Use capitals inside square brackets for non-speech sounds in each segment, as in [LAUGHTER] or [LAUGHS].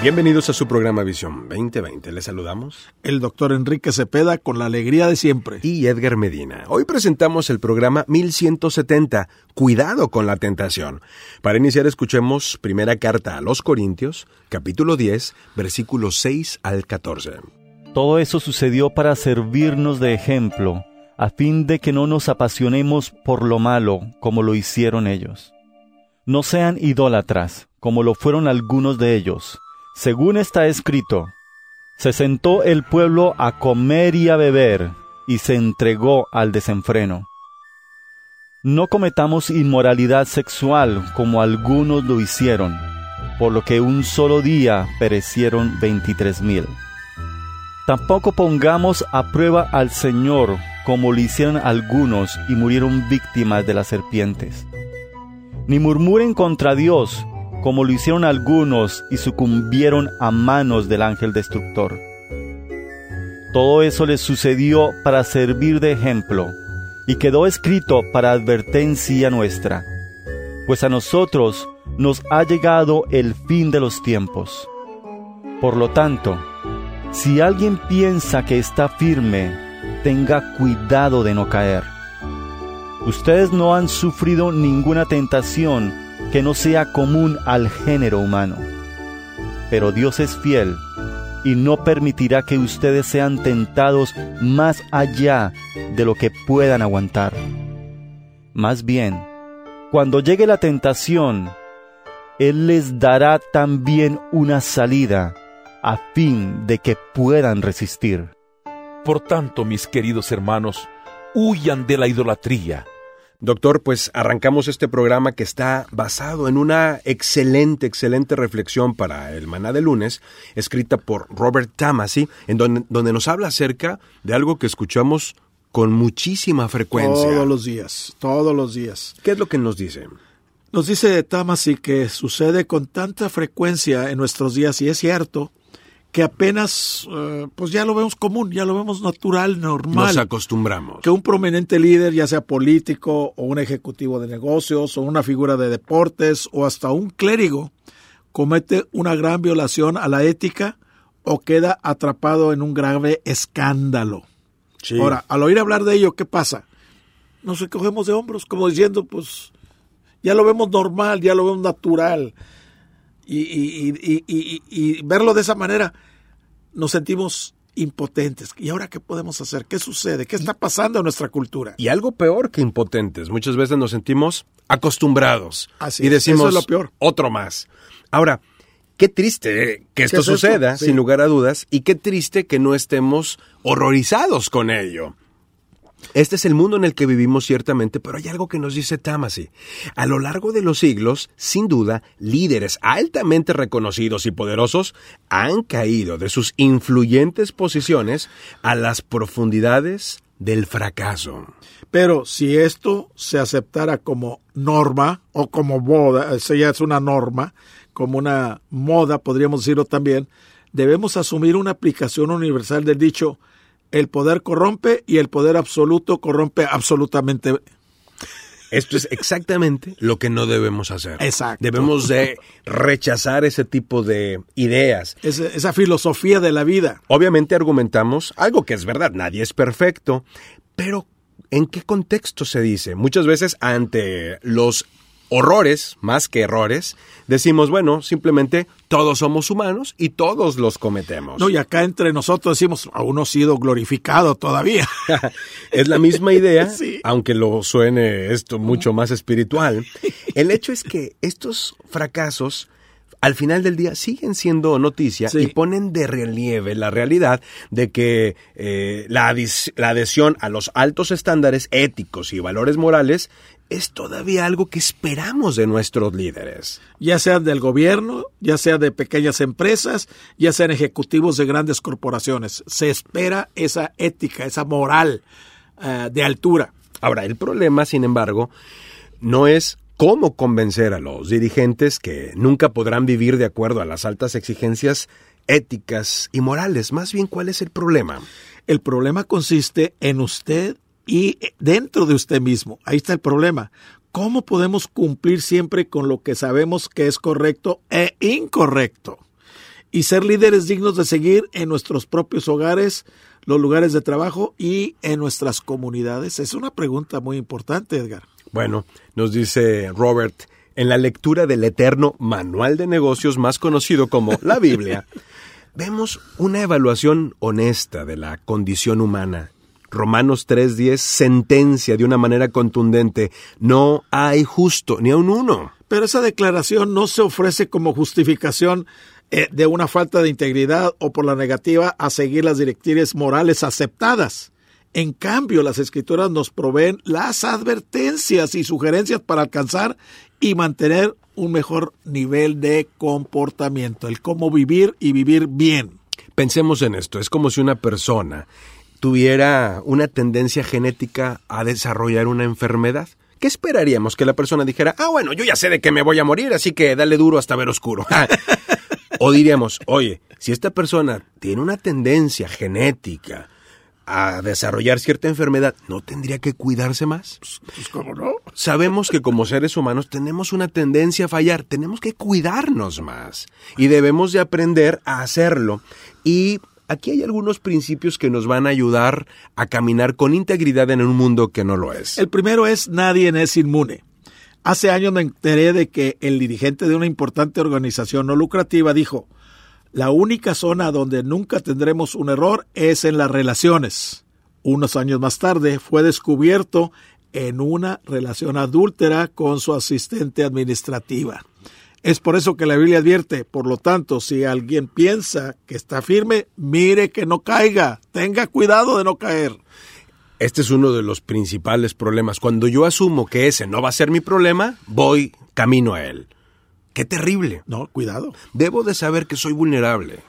Bienvenidos a su programa Visión 2020. Les saludamos. El doctor Enrique Cepeda con la alegría de siempre. Y Edgar Medina. Hoy presentamos el programa 1170, Cuidado con la tentación. Para iniciar escuchemos primera carta a los Corintios, capítulo 10, versículos 6 al 14. Todo eso sucedió para servirnos de ejemplo, a fin de que no nos apasionemos por lo malo como lo hicieron ellos. No sean idólatras, como lo fueron algunos de ellos según está escrito, se sentó el pueblo a comer y a beber, y se entregó al desenfreno. No cometamos inmoralidad sexual como algunos lo hicieron, por lo que un solo día perecieron veintitrés mil. Tampoco pongamos a prueba al Señor como lo hicieron algunos y murieron víctimas de las serpientes. Ni murmuren contra Dios, como lo hicieron algunos y sucumbieron a manos del ángel destructor. Todo eso les sucedió para servir de ejemplo, y quedó escrito para advertencia nuestra, pues a nosotros nos ha llegado el fin de los tiempos. Por lo tanto, si alguien piensa que está firme, tenga cuidado de no caer. Ustedes no han sufrido ninguna tentación que no sea común al género humano. Pero Dios es fiel y no permitirá que ustedes sean tentados más allá de lo que puedan aguantar. Más bien, cuando llegue la tentación, Él les dará también una salida a fin de que puedan resistir. Por tanto, mis queridos hermanos, huyan de la idolatría. Doctor, pues arrancamos este programa que está basado en una excelente, excelente reflexión para el maná de lunes, escrita por Robert Tamasi, en donde, donde nos habla acerca de algo que escuchamos con muchísima frecuencia. Todos los días, todos los días. ¿Qué es lo que nos dice? Nos dice Tamasi que sucede con tanta frecuencia en nuestros días, y es cierto, que apenas, uh, pues ya lo vemos común, ya lo vemos natural, normal. Nos acostumbramos. Que un prominente líder, ya sea político o un ejecutivo de negocios o una figura de deportes o hasta un clérigo, comete una gran violación a la ética o queda atrapado en un grave escándalo. Sí. Ahora, al oír hablar de ello, ¿qué pasa? Nos recogemos de hombros, como diciendo, pues ya lo vemos normal, ya lo vemos natural y, y, y, y, verlo de esa manera, nos sentimos impotentes. ¿Y ahora qué podemos hacer? ¿Qué sucede? ¿Qué está pasando en nuestra cultura? Y algo peor que impotentes. Muchas veces nos sentimos acostumbrados. Así y decimos, es lo peor. otro más. Ahora, qué triste que esto es suceda, esto? Sí. sin lugar a dudas, y qué triste que no estemos horrorizados con ello. Este es el mundo en el que vivimos ciertamente, pero hay algo que nos dice Tamasi. A lo largo de los siglos, sin duda, líderes altamente reconocidos y poderosos han caído de sus influyentes posiciones a las profundidades del fracaso. Pero si esto se aceptara como norma o como moda, eso ya es una norma, como una moda, podríamos decirlo también, debemos asumir una aplicación universal del dicho el poder corrompe y el poder absoluto corrompe absolutamente. Esto es exactamente lo que no debemos hacer. Exacto. Debemos de rechazar ese tipo de ideas. Esa, esa filosofía de la vida. Obviamente argumentamos algo que es verdad, nadie es perfecto, pero ¿en qué contexto se dice? Muchas veces ante los horrores, más que errores, decimos, bueno, simplemente todos somos humanos y todos los cometemos. No, y acá entre nosotros decimos, aún no ha sido glorificado todavía. [LAUGHS] es la misma idea, [LAUGHS] Sí. aunque lo suene esto mucho más espiritual. [LAUGHS] El hecho es que estos fracasos al final del día siguen siendo noticia Sí. y ponen de relieve la realidad de que eh, la, la adhesión a los altos estándares éticos y valores morales es todavía algo que esperamos de nuestros líderes. Ya sean del gobierno, ya sea de pequeñas empresas, ya sean ejecutivos de grandes corporaciones. Se espera esa ética, esa moral uh, de altura. Ahora, el problema, sin embargo, no es cómo convencer a los dirigentes que nunca podrán vivir de acuerdo a las altas exigencias éticas y morales. Más bien, ¿cuál es el problema? El problema consiste en usted y dentro de usted mismo. Ahí está el problema. ¿Cómo podemos cumplir siempre con lo que sabemos que es correcto e incorrecto? Y ser líderes dignos de seguir en nuestros propios hogares, los lugares de trabajo y en nuestras comunidades. Es una pregunta muy importante, Edgar. Bueno, nos dice Robert, en la lectura del eterno manual de negocios más conocido como la Biblia, [LAUGHS] vemos una evaluación honesta de la condición humana. Romanos 3:10 sentencia de una manera contundente, no hay justo ni a un uno. Pero esa declaración no se ofrece como justificación eh, de una falta de integridad o por la negativa a seguir las directrices morales aceptadas. En cambio, las escrituras nos proveen las advertencias y sugerencias para alcanzar y mantener un mejor nivel de comportamiento, el cómo vivir y vivir bien. Pensemos en esto, es como si una persona tuviera una tendencia genética a desarrollar una enfermedad. ¿Qué esperaríamos? Que la persona dijera, ah, bueno, yo ya sé de que me voy a morir, así que dale duro hasta ver oscuro. [LAUGHS] o diríamos, oye, si esta persona tiene una tendencia genética a desarrollar cierta enfermedad, ¿no tendría que cuidarse más? Pues, pues, ¿cómo no? Sabemos que como seres humanos tenemos una tendencia a fallar, tenemos que cuidarnos más y debemos de aprender a hacerlo. Y aquí hay algunos principios que nos van a ayudar a caminar con integridad en un mundo que no lo es. El primero es nadie es inmune. Hace años me enteré de que el dirigente de una importante organización no lucrativa dijo, la única zona donde nunca tendremos un error es en las relaciones. Unos años más tarde fue descubierto en una relación adúltera con su asistente administrativa. Es por eso que la Biblia advierte, por lo tanto, si alguien piensa que está firme, mire que no caiga, tenga cuidado de no caer. Este es uno de los principales problemas. Cuando yo asumo que ese no va a ser mi problema, voy camino a él. Qué terrible. No, cuidado. Debo de saber que soy vulnerable.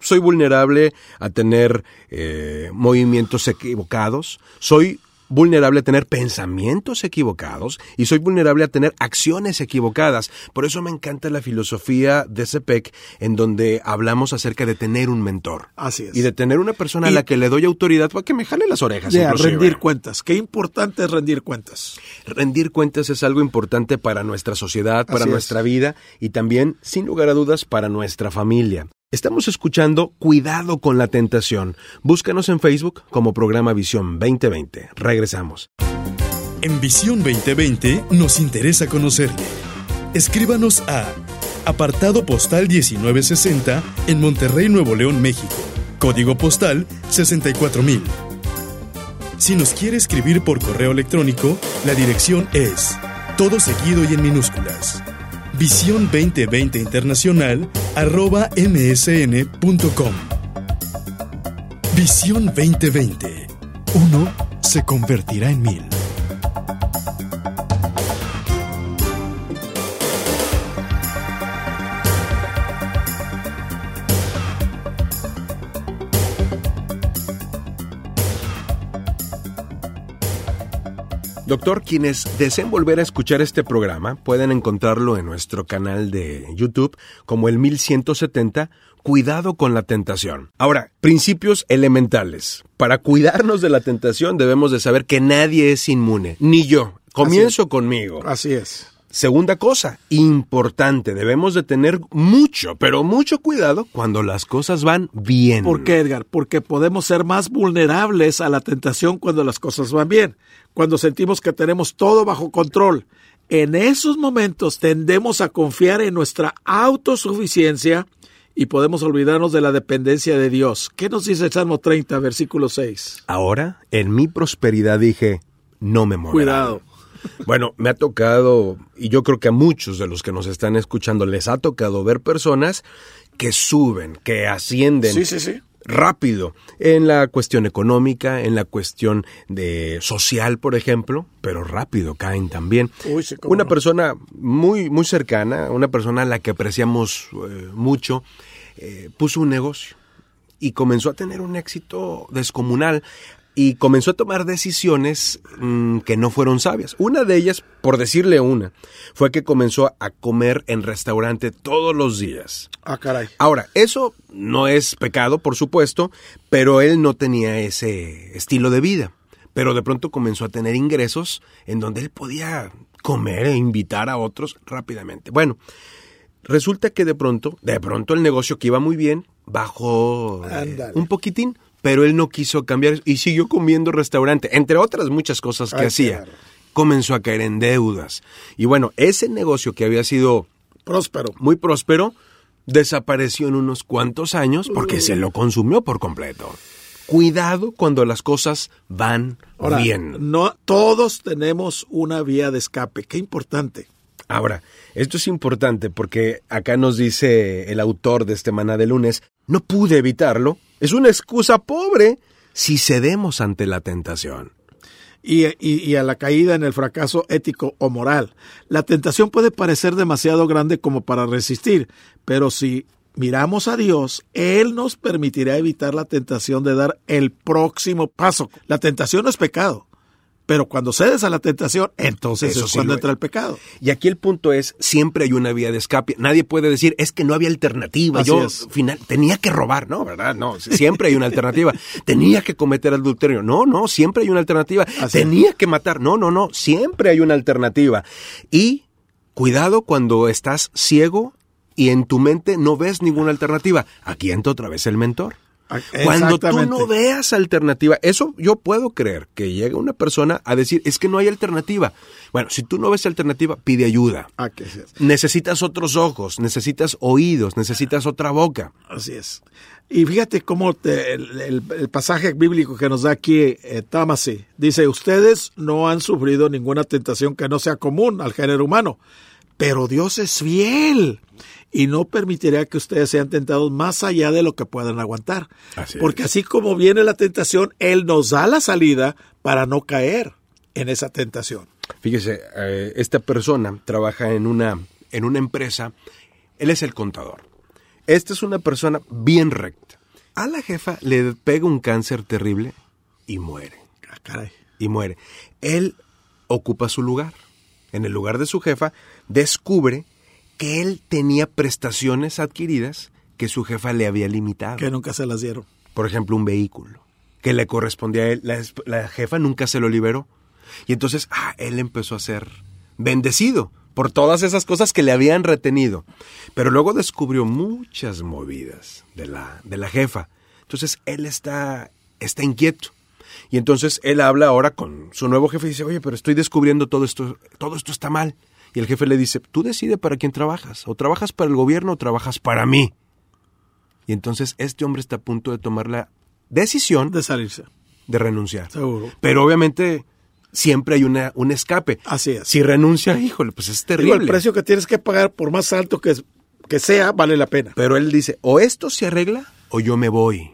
Soy vulnerable a tener eh, movimientos equivocados. Soy vulnerable a tener pensamientos equivocados y soy vulnerable a tener acciones equivocadas. Por eso me encanta la filosofía de CEPEC en donde hablamos acerca de tener un mentor. Así es. Y de tener una persona a la que le doy autoridad para que me jale las orejas. Ya, inclusive. rendir cuentas. Qué importante es rendir cuentas. Rendir cuentas es algo importante para nuestra sociedad, para Así es. nuestra vida y también, sin lugar a dudas, para nuestra familia. Estamos escuchando Cuidado con la Tentación. Búscanos en Facebook como programa Visión 2020. Regresamos. En Visión 2020 nos interesa conocerle. Escríbanos a apartado postal 1960 en Monterrey, Nuevo León, México. Código postal 64000. Si nos quiere escribir por correo electrónico, la dirección es todo seguido y en minúsculas. Visión 2020 Internacional arroba msn.com. Visión 2020. Uno se convertirá en mil. Doctor, quienes deseen volver a escuchar este programa pueden encontrarlo en nuestro canal de YouTube como el 1170 Cuidado con la tentación. Ahora, principios elementales. Para cuidarnos de la tentación debemos de saber que nadie es inmune, ni yo. Comienzo conmigo. Así es. Segunda cosa, importante, debemos de tener mucho, pero mucho cuidado cuando las cosas van bien. ¿Por qué, Edgar? Porque podemos ser más vulnerables a la tentación cuando las cosas van bien, cuando sentimos que tenemos todo bajo control. En esos momentos tendemos a confiar en nuestra autosuficiencia y podemos olvidarnos de la dependencia de Dios. ¿Qué nos dice el Salmo 30, versículo 6? Ahora, en mi prosperidad dije, no me moverá. Cuidado. Bueno, me ha tocado, y yo creo que a muchos de los que nos están escuchando les ha tocado ver personas que suben, que ascienden Sí, sí, sí. rápido en la cuestión económica, en la cuestión de social, por ejemplo, pero rápido caen también. Uy, sí, cómo una no. persona muy muy cercana, una persona a la que apreciamos eh, mucho, eh, puso un negocio y comenzó a tener un éxito descomunal y comenzó a tomar decisiones mm, que no fueron sabias. Una de ellas, por decirle una, fue que comenzó a comer en restaurante todos los días. Ah, caray. Ahora, eso no es pecado, por supuesto, pero él no tenía ese estilo de vida. Pero de pronto comenzó a tener ingresos en donde él podía comer e invitar a otros rápidamente. Bueno, resulta que de pronto, de pronto el negocio que iba muy bien bajó eh, un poquitín, pero él no quiso cambiar y siguió comiendo restaurante, entre otras muchas cosas que Ay, hacía. claro. Comenzó a caer en deudas. Y bueno, ese negocio que había sido Próspero. muy próspero, desapareció en unos cuantos años porque se lo consumió por completo. Cuidado cuando las cosas van Ahora, bien. no todos tenemos una vía de escape. Qué importante. Ahora, esto es importante porque acá nos dice el autor de este maná de lunes, no pude evitarlo. Es una excusa pobre si cedemos ante la tentación. Y, a la caída en el fracaso ético o moral. La tentación puede parecer demasiado grande como para resistir, pero si miramos a Dios, Él nos permitirá evitar la tentación de dar el próximo paso. La tentación no es pecado, pero cuando cedes a la tentación, entonces Eso es sí cuando entra es. el pecado. Y aquí el punto es, siempre hay una vía de escape. Nadie puede decir, es que no había alternativa. Así Yo es. final, tenía que robar, no, ¿verdad? No, siempre hay una alternativa. [LAUGHS] tenía que cometer adulterio. No, no, siempre hay una alternativa. Así tenía que matar. No, no, no, siempre hay una alternativa. Y cuidado cuando estás ciego y en tu mente no ves ninguna alternativa. Aquí entra otra vez el mentor. Cuando tú no veas alternativa, eso yo puedo creer que llegue una persona a decir, es que no hay alternativa. Bueno, si tú no ves alternativa, pide ayuda. Ah, es. Necesitas otros ojos, necesitas oídos, necesitas otra boca. Así es. Y fíjate cómo te- el, el- el pasaje bíblico que nos da aquí eh, Tamasi dice, ustedes no han sufrido ninguna tentación que no sea común al género humano, pero Dios es fiel y no permitirá que ustedes sean tentados más allá de lo que puedan aguantar. Así Porque es. así como viene la tentación, Él nos da la salida para no caer en esa tentación. Fíjese, eh, esta persona trabaja en una, en una empresa, él es el contador. Esta es una persona bien recta. A la jefa le pega un cáncer terrible y muere. Ah, caray. y muere. Él ocupa su lugar. En el lugar de su jefa, descubre que él tenía prestaciones adquiridas que su jefa le había limitado. Que nunca se las dieron. Por ejemplo, un vehículo que le correspondía a él. La, la jefa nunca se lo liberó. Y entonces, ah, él empezó a ser bendecido por todas esas cosas que le habían retenido. Pero luego descubrió muchas movidas de la, de la jefa. Entonces, él está, está inquieto. Y entonces él habla ahora con su nuevo jefe y dice, oye, pero estoy descubriendo todo esto, todo esto está mal. Y el jefe le dice, tú decide para quién trabajas, o trabajas para el gobierno o trabajas para mí. Y entonces este hombre está a punto de tomar la decisión De salirse. de renunciar. Seguro. Pero obviamente siempre hay una, un escape. Así es. Si renuncia, híjole, pues es Digo, terrible. el precio que tienes que pagar, por más alto que, que sea, vale la pena. Pero él dice, o esto se arregla o yo me voy.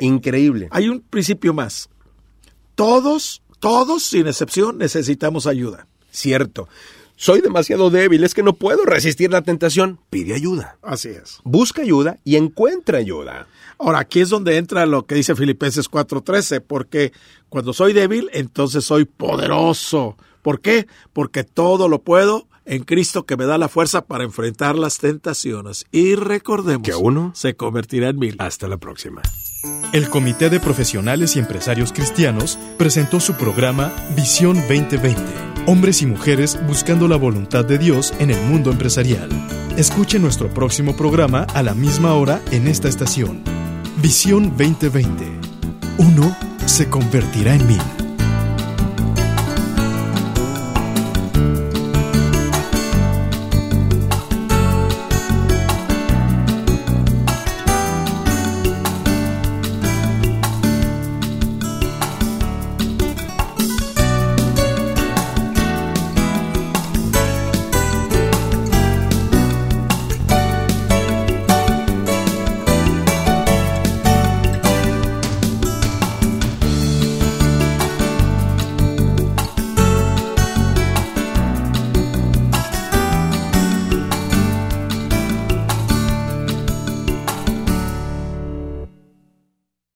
Increíble. Hay un principio más. Todos, todos, sin excepción, necesitamos ayuda. Cierto. Soy demasiado débil, es que no puedo resistir la tentación. Pide ayuda. Así es. Busca ayuda y encuentra ayuda. Ahora, aquí es donde entra lo que dice Filipenses 4:13, porque cuando soy débil, entonces soy poderoso. ¿Por qué? Porque todo lo puedo en Cristo que me da la fuerza para enfrentar las tentaciones. Y recordemos, Que uno- se convertirá en mil. Hasta la próxima. El Comité de Profesionales y Empresarios Cristianos presentó su programa Visión 2020. Hombres y mujeres buscando la voluntad de Dios en el mundo empresarial. Escuche nuestro próximo programa a la misma hora en esta estación. Visión 2020. Uno se convertirá en mil.